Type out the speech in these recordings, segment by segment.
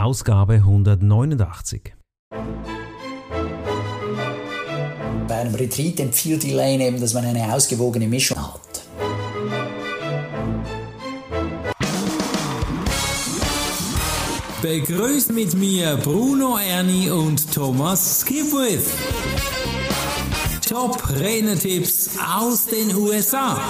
Ausgabe 189. Bei einem Retreat empfiehlt Elaine eben, dass man eine ausgewogene Mischung hat. Begrüßt mit mir Bruno Ernie und Thomas Skipwith. Top Renetipps aus den USA.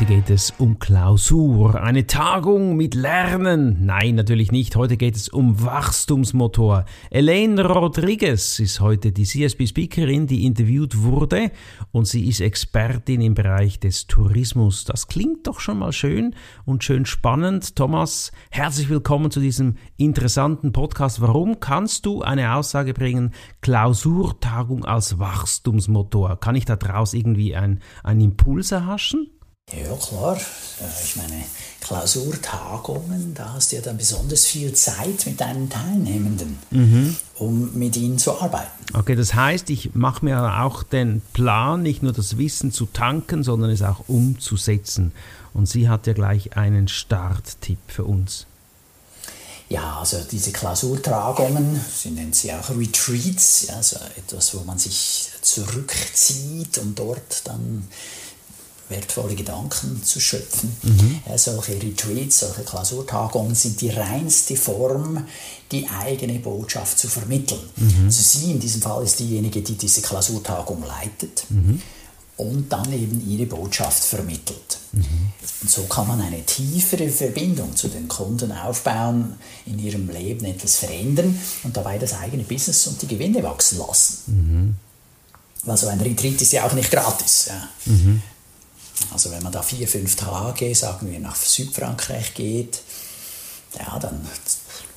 Heute geht es um Klausur, eine Tagung mit Lernen. Nein, natürlich nicht. Heute geht es um Wachstumsmotor. Elaine Rodriguez ist heute die CSB-Speakerin, die interviewt wurde und sie ist Expertin im Bereich des Tourismus. Das klingt doch schon mal schön und schön spannend. Thomas, herzlich willkommen zu diesem interessanten Podcast. Warum kannst du eine Aussage bringen, Klausurtagung als Wachstumsmotor? Kann ich da draus irgendwie einen Impuls erhaschen? Ja, klar. Äh, ich meine, Klausurtagungen, da hast du ja dann besonders viel Zeit mit deinen Teilnehmenden, mhm. um mit ihnen zu arbeiten. Okay, das heißt, ich mache mir auch den Plan, nicht nur das Wissen zu tanken, sondern es auch umzusetzen. Und sie hat ja gleich einen Starttipp für uns. Ja, also diese Klausurtagungen, sie nennen sie auch Retreats, also etwas, wo man sich zurückzieht und dort dann wertvolle Gedanken zu schöpfen. Mhm. Äh, solche Retreats, solche Klausurtagungen sind die reinste Form, die eigene Botschaft zu vermitteln. Mhm. Also sie in diesem Fall ist diejenige, die diese Klausurtagung leitet. Mhm. Und dann eben ihre Botschaft vermittelt. Mhm. Und so kann man eine tiefere Verbindung zu den Kunden aufbauen, in ihrem Leben etwas verändern und dabei das eigene Business und die Gewinne wachsen lassen. Mhm. Also ein Retreat ist ja auch nicht gratis. Ja. Mhm. Also wenn man da vier, fünf Tage, sagen wir, nach Südfrankreich geht, ja, dann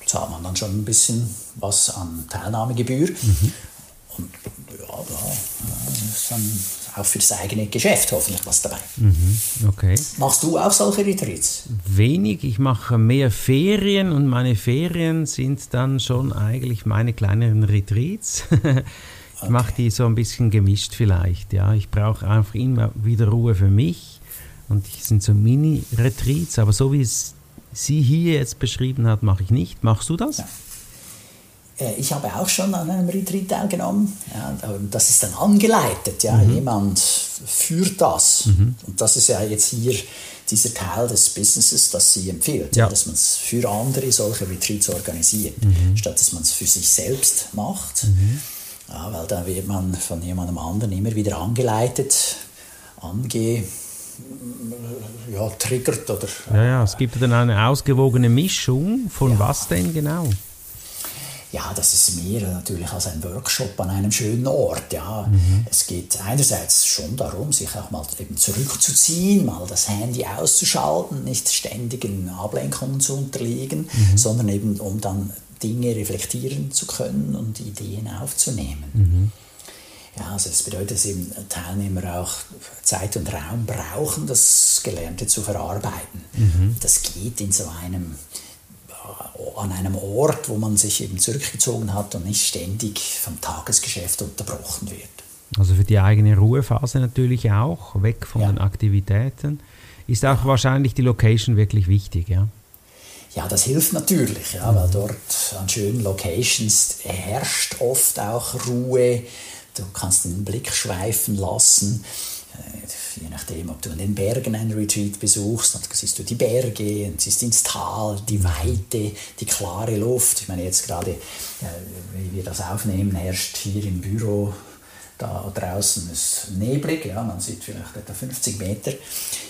zahlt man dann schon ein bisschen was an Teilnahmegebühr. Mhm. Und ja, da ist dann auch für das eigene Geschäft hoffentlich was dabei. Mhm, okay. Machst du auch solche Retreats? Wenig, ich mache mehr Ferien und meine Ferien sind dann schon eigentlich meine kleineren Retreats. Ich mache die so ein bisschen gemischt vielleicht. Ja, ich brauche einfach immer wieder Ruhe für mich und die sind so Mini-Retreats, aber so wie es sie hier jetzt beschrieben hat, mache ich nicht. Machst du das? Ja. Äh, ich habe auch schon an einem Retreat teilgenommen. Ja, das ist dann angeleitet. Ja. Mhm. Jemand führt das. Mhm. Und das ist ja jetzt hier dieser Teil des Businesses, das sie empfiehlt. Ja. Dass man es für andere solche Retreats organisiert, mhm. statt dass man es für sich selbst macht. Mhm. Ja, weil da wird man von jemandem anderen immer wieder angeleitet, ange ja, triggert oder. Ja, ja, es gibt dann eine ausgewogene Mischung von ja. was denn genau? Ja, das ist mehr natürlich als ein Workshop an einem schönen Ort. Ja. Mhm. Es geht einerseits schon darum, sich auch mal eben zurückzuziehen, mal das Handy auszuschalten, nicht ständigen Ablenkungen zu unterliegen, mhm. sondern eben um dann Dinge reflektieren zu können und Ideen aufzunehmen. Mhm. Ja, also das bedeutet, dass eben Teilnehmer auch Zeit und Raum brauchen, das Gelernte zu verarbeiten. Mhm. Das geht in so einem an einem Ort, wo man sich eben zurückgezogen hat und nicht ständig vom Tagesgeschäft unterbrochen wird. Also für die eigene Ruhephase natürlich auch, weg von ja. den Aktivitäten. Ist auch wahrscheinlich die Location wirklich wichtig, ja? Ja, das hilft natürlich, ja, weil dort an schönen Locations herrscht oft auch Ruhe. Du kannst den Blick schweifen lassen. Äh, je nachdem, ob du in den Bergen ein Retreat besuchst, dann siehst du die Berge, siehst ins Tal, die Weite, die klare Luft. Ich meine, jetzt gerade, äh, wie wir das aufnehmen, herrscht hier im Büro da draußen ist neblig, ja, man sieht vielleicht etwa 50 Meter.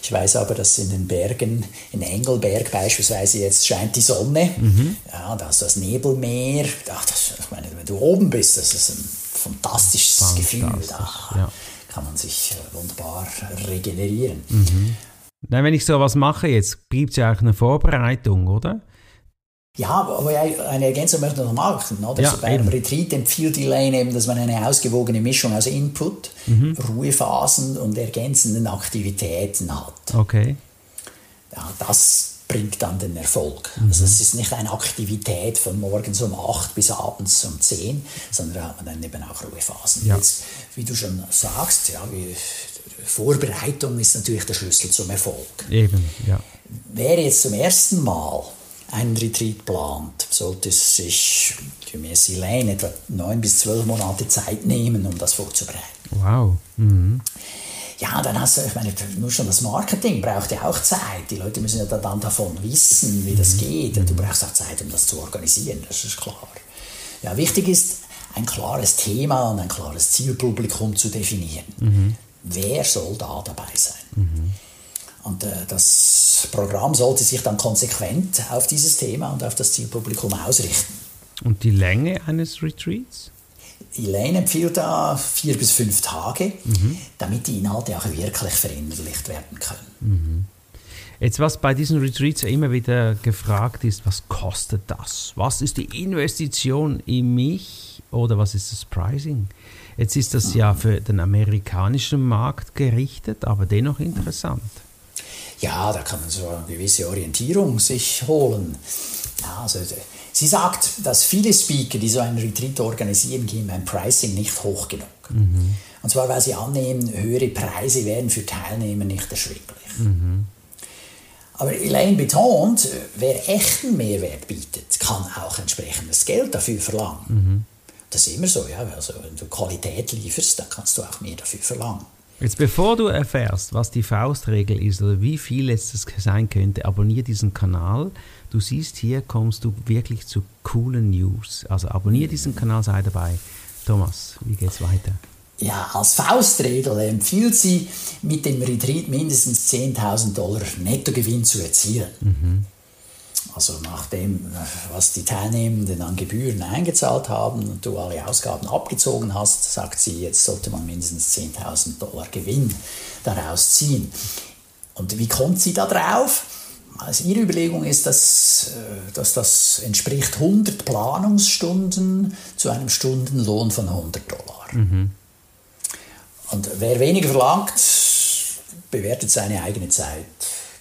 Ich weiß aber, dass in den Bergen, in Engelberg beispielsweise, jetzt scheint die Sonne. Mhm. Ja, da hast du das Nebelmeer. Ach, das, ich meine, wenn du oben bist, das ist ein fantastisches Fantastisch, Gefühl. Da ja. kann man sich äh, wunderbar regenerieren. Mhm. Nein, wenn ich sowas mache jetzt, gibt es ja auch eine Vorbereitung, oder? Ja, aber eine Ergänzung möchte ich noch machen. Oder? Ja, also bei einem Retreat empfiehlt Elaine eben, dass man eine ausgewogene Mischung aus Input, mhm. Ruhephasen und ergänzenden Aktivitäten hat. Okay. Ja, das bringt dann den Erfolg. Mhm. Also es ist nicht eine Aktivität von morgens um 8 bis abends um 10, sondern da hat man dann eben auch Ruhephasen. Ja. Jetzt, wie du schon sagst, ja, wie, Vorbereitung ist natürlich der Schlüssel zum Erfolg. Eben, ja. Wer jetzt zum ersten Mal einen Retreat plant, sollte sich gemäß Elaine etwa neun bis zwölf Monate Zeit nehmen, um das vorzubereiten. Wow. Mhm. Ja, dann hast du, ich meine, nur schon das Marketing braucht ja auch Zeit. Die Leute müssen ja dann davon wissen, wie das mhm. geht. Und du brauchst auch Zeit, um das zu organisieren, das ist klar. Ja, wichtig ist, ein klares Thema und ein klares Zielpublikum zu definieren. Mhm. Wer soll da dabei sein? Mhm. Und äh, das Programm sollte sich dann konsequent auf dieses Thema und auf das Zielpublikum ausrichten. Und die Länge eines Retreats? Elaine empfiehlt da vier bis fünf Tage, mhm. damit die Inhalte auch wirklich verinnerlicht werden können. Mhm. Jetzt, was bei diesen Retreats immer wieder gefragt ist, was kostet das? Was ist die Investition in mich oder was ist das Pricing? Jetzt ist das ja für den amerikanischen Markt gerichtet, aber dennoch interessant. Ja, da kann man so eine gewisse Orientierung sich holen. Ja, also Sie sagt, dass viele Speaker, die so einen Retreat organisieren, gehen beim Pricing nicht hoch genug. Mhm. Und zwar, weil sie annehmen, höhere Preise wären für Teilnehmer nicht erschwinglich. Mhm. Aber Elaine betont, wer echten Mehrwert bietet, kann auch entsprechendes Geld dafür verlangen. Mhm. Das ist immer so, ja. Also, wenn du Qualität lieferst, dann kannst du auch mehr dafür verlangen. Jetzt bevor du erfährst, was die Faustregel ist oder wie viel es sein könnte, abonniere diesen Kanal. Du siehst, hier kommst du wirklich zu coolen News. Also abonniere diesen Kanal, sei dabei. Thomas, wie geht's weiter? Ja, als Faustregel empfiehlt sie, mit dem Retreat mindestens 10.000 Dollar Nettogewinn zu erzielen. Mhm. Also nach dem, was die Teilnehmenden an Gebühren eingezahlt haben und du alle Ausgaben abgezogen hast, sagt sie, jetzt sollte man mindestens 10.000 Dollar Gewinn daraus ziehen. Und wie kommt sie da drauf? Also ihre Überlegung ist, dass, äh, dass das entspricht 100 Planungsstunden zu einem Stundenlohn von 100 Dollar. Mhm. Und wer weniger verlangt, bewertet seine eigene Zeit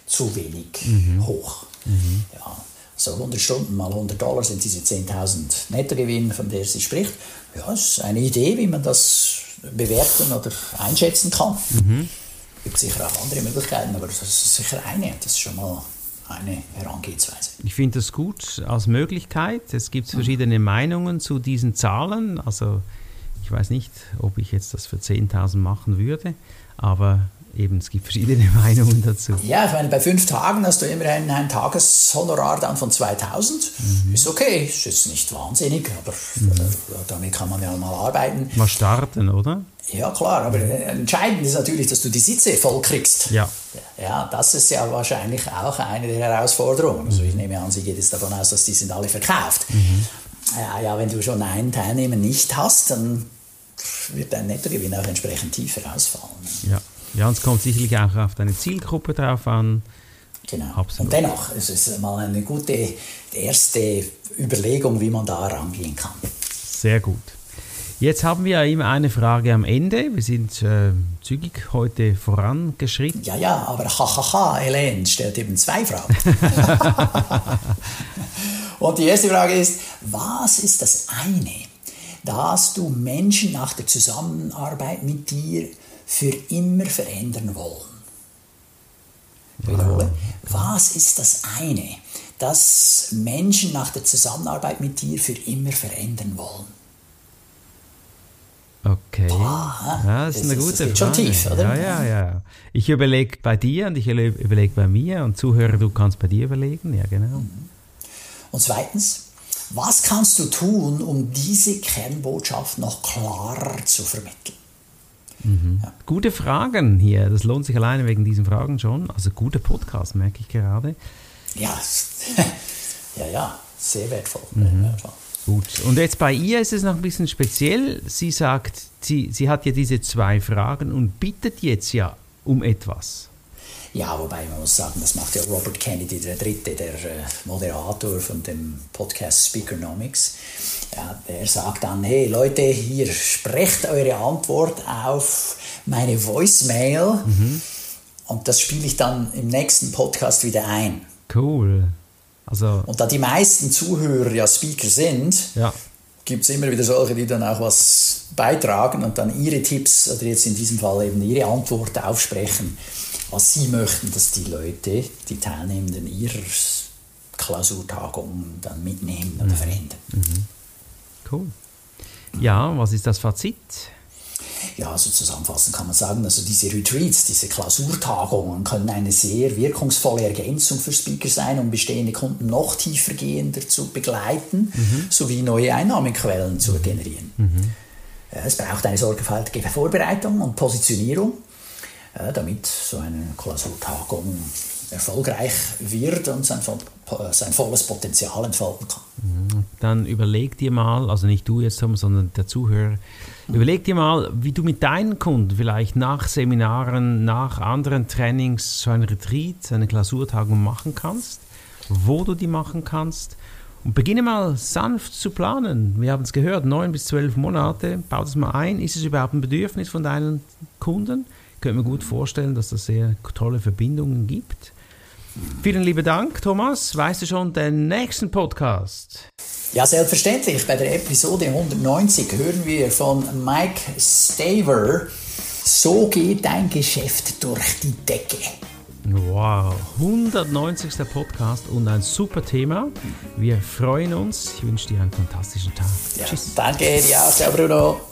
zu wenig mhm. hoch. Mhm. Ja, so 100 Stunden mal 100 Dollar sind diese 10.000 Nettogewinn, von der sie spricht. Ja, das ist eine Idee, wie man das bewerten oder einschätzen kann. Mhm. Es gibt sicher auch andere Möglichkeiten, aber das ist sicher eine. Das ist schon mal eine Herangehensweise. Ich finde das gut als Möglichkeit. Es gibt verschiedene mhm. Meinungen zu diesen Zahlen. Also ich weiß nicht, ob ich jetzt das für 10.000 machen würde, aber eben, es gibt verschiedene Meinungen dazu. Ja, ich meine, bei fünf Tagen hast du immerhin ein Tageshonorar dann von 2000. Mhm. Ist okay, ist jetzt nicht wahnsinnig, aber mhm. Äh, damit kann man ja mal arbeiten. Mal starten, oder? Ja, klar, aber entscheidend ist natürlich, dass du die Sitze voll kriegst. Ja. Ja, das ist ja wahrscheinlich auch eine der Herausforderungen. Also ich nehme an, sie geht jetzt davon aus, dass die sind alle verkauft. Mhm. Ja, ja, wenn du schon einen Teilnehmer nicht hast, dann wird dein Nettogewinn auch entsprechend tiefer ausfallen. Ja. Ja, und es kommt sicherlich auch auf deine Zielgruppe drauf an. Genau. Absolut. Und dennoch, es ist mal eine gute erste Überlegung, wie man da rangehen kann. Sehr gut. Jetzt haben wir ja immer eine Frage am Ende. Wir sind äh, zügig heute vorangeschritten. Ja, ja, aber hahaha, Helene stellt eben zwei Fragen. Und die erste Frage ist, was ist das eine, dass du Menschen nach der Zusammenarbeit mit dir für immer verändern wollen. Wiederhole. Was ist das eine, das Menschen nach der Zusammenarbeit mit dir für immer verändern wollen? Okay. Boah, ja, das ist eine gute das Frage. Schon tief, oder? Ja, ja, ja. Ich überlege bei dir und ich überlege bei mir und Zuhörer, du kannst bei dir überlegen. Ja, genau. Mhm. Und zweitens, was kannst du tun, um diese Kernbotschaft noch klarer zu vermitteln? Mhm. Ja. Gute Fragen hier. Das lohnt sich alleine wegen diesen Fragen schon. Also guter Podcast, merke ich gerade. Ja, ja, ja, sehr wertvoll. Mhm. Gut. Und jetzt bei ihr ist es noch ein bisschen speziell. Sie sagt, sie, sie hat ja diese zwei Fragen und bittet jetzt ja um etwas. Ja, wobei man muss sagen, das macht ja Robert Kennedy der Dritte, der äh, Moderator von dem Podcast Speakernomics. Ja, der sagt dann, hey Leute, hier sprecht eure Antwort auf meine Voicemail mhm. und das spiele ich dann im nächsten Podcast wieder ein. Cool. Also, Und da die meisten Zuhörer ja Speaker sind, ja. Gibt es immer wieder solche, die dann auch was beitragen und dann ihre Tipps oder jetzt in diesem Fall eben ihre Antwort aufsprechen, was sie möchten, dass die Leute, die Teilnehmenden ihrer Klausurtagung dann mitnehmen oder verändern. Cool. Ja, was ist das Fazit? Ja, also zusammenfassend kann man sagen, also diese Retreats, diese Klausurtagungen können eine sehr wirkungsvolle Ergänzung für Speaker sein, um bestehende Kunden noch tiefergehender zu begleiten, sowie neue Einnahmequellen zu generieren. Ja, Es braucht eine sorgfältige Vorbereitung und Positionierung, damit so eine Klausurtagung erfolgreich wird und sein, voll- sein volles Potenzial entfalten kann. Dann überleg dir mal, also nicht du jetzt, Tom, sondern der Zuhörer, überleg dir mal, wie du mit deinen Kunden vielleicht nach Seminaren, nach anderen Trainings so ein Retreat, eine Klausurtagung machen kannst, wo du die machen kannst. Und beginne mal sanft zu planen. Wir haben es gehört, neun bis zwölf Monate. Bau das mal ein. Ist es überhaupt ein Bedürfnis von deinen Kunden? Ich könnte mir gut vorstellen, dass das sehr tolle Verbindungen gibt. Vielen lieben Dank, Thomas. Weißt du schon den nächsten Podcast? Ja, selbstverständlich. Bei der Episode 190 hören wir von Mike Staver, so geht dein Geschäft durch die Decke. Wow, 190. Podcast und ein super Thema. Wir freuen uns. Ich wünsche dir einen fantastischen Tag. Ja, Tschüss. danke dir auch, ciao Bruno.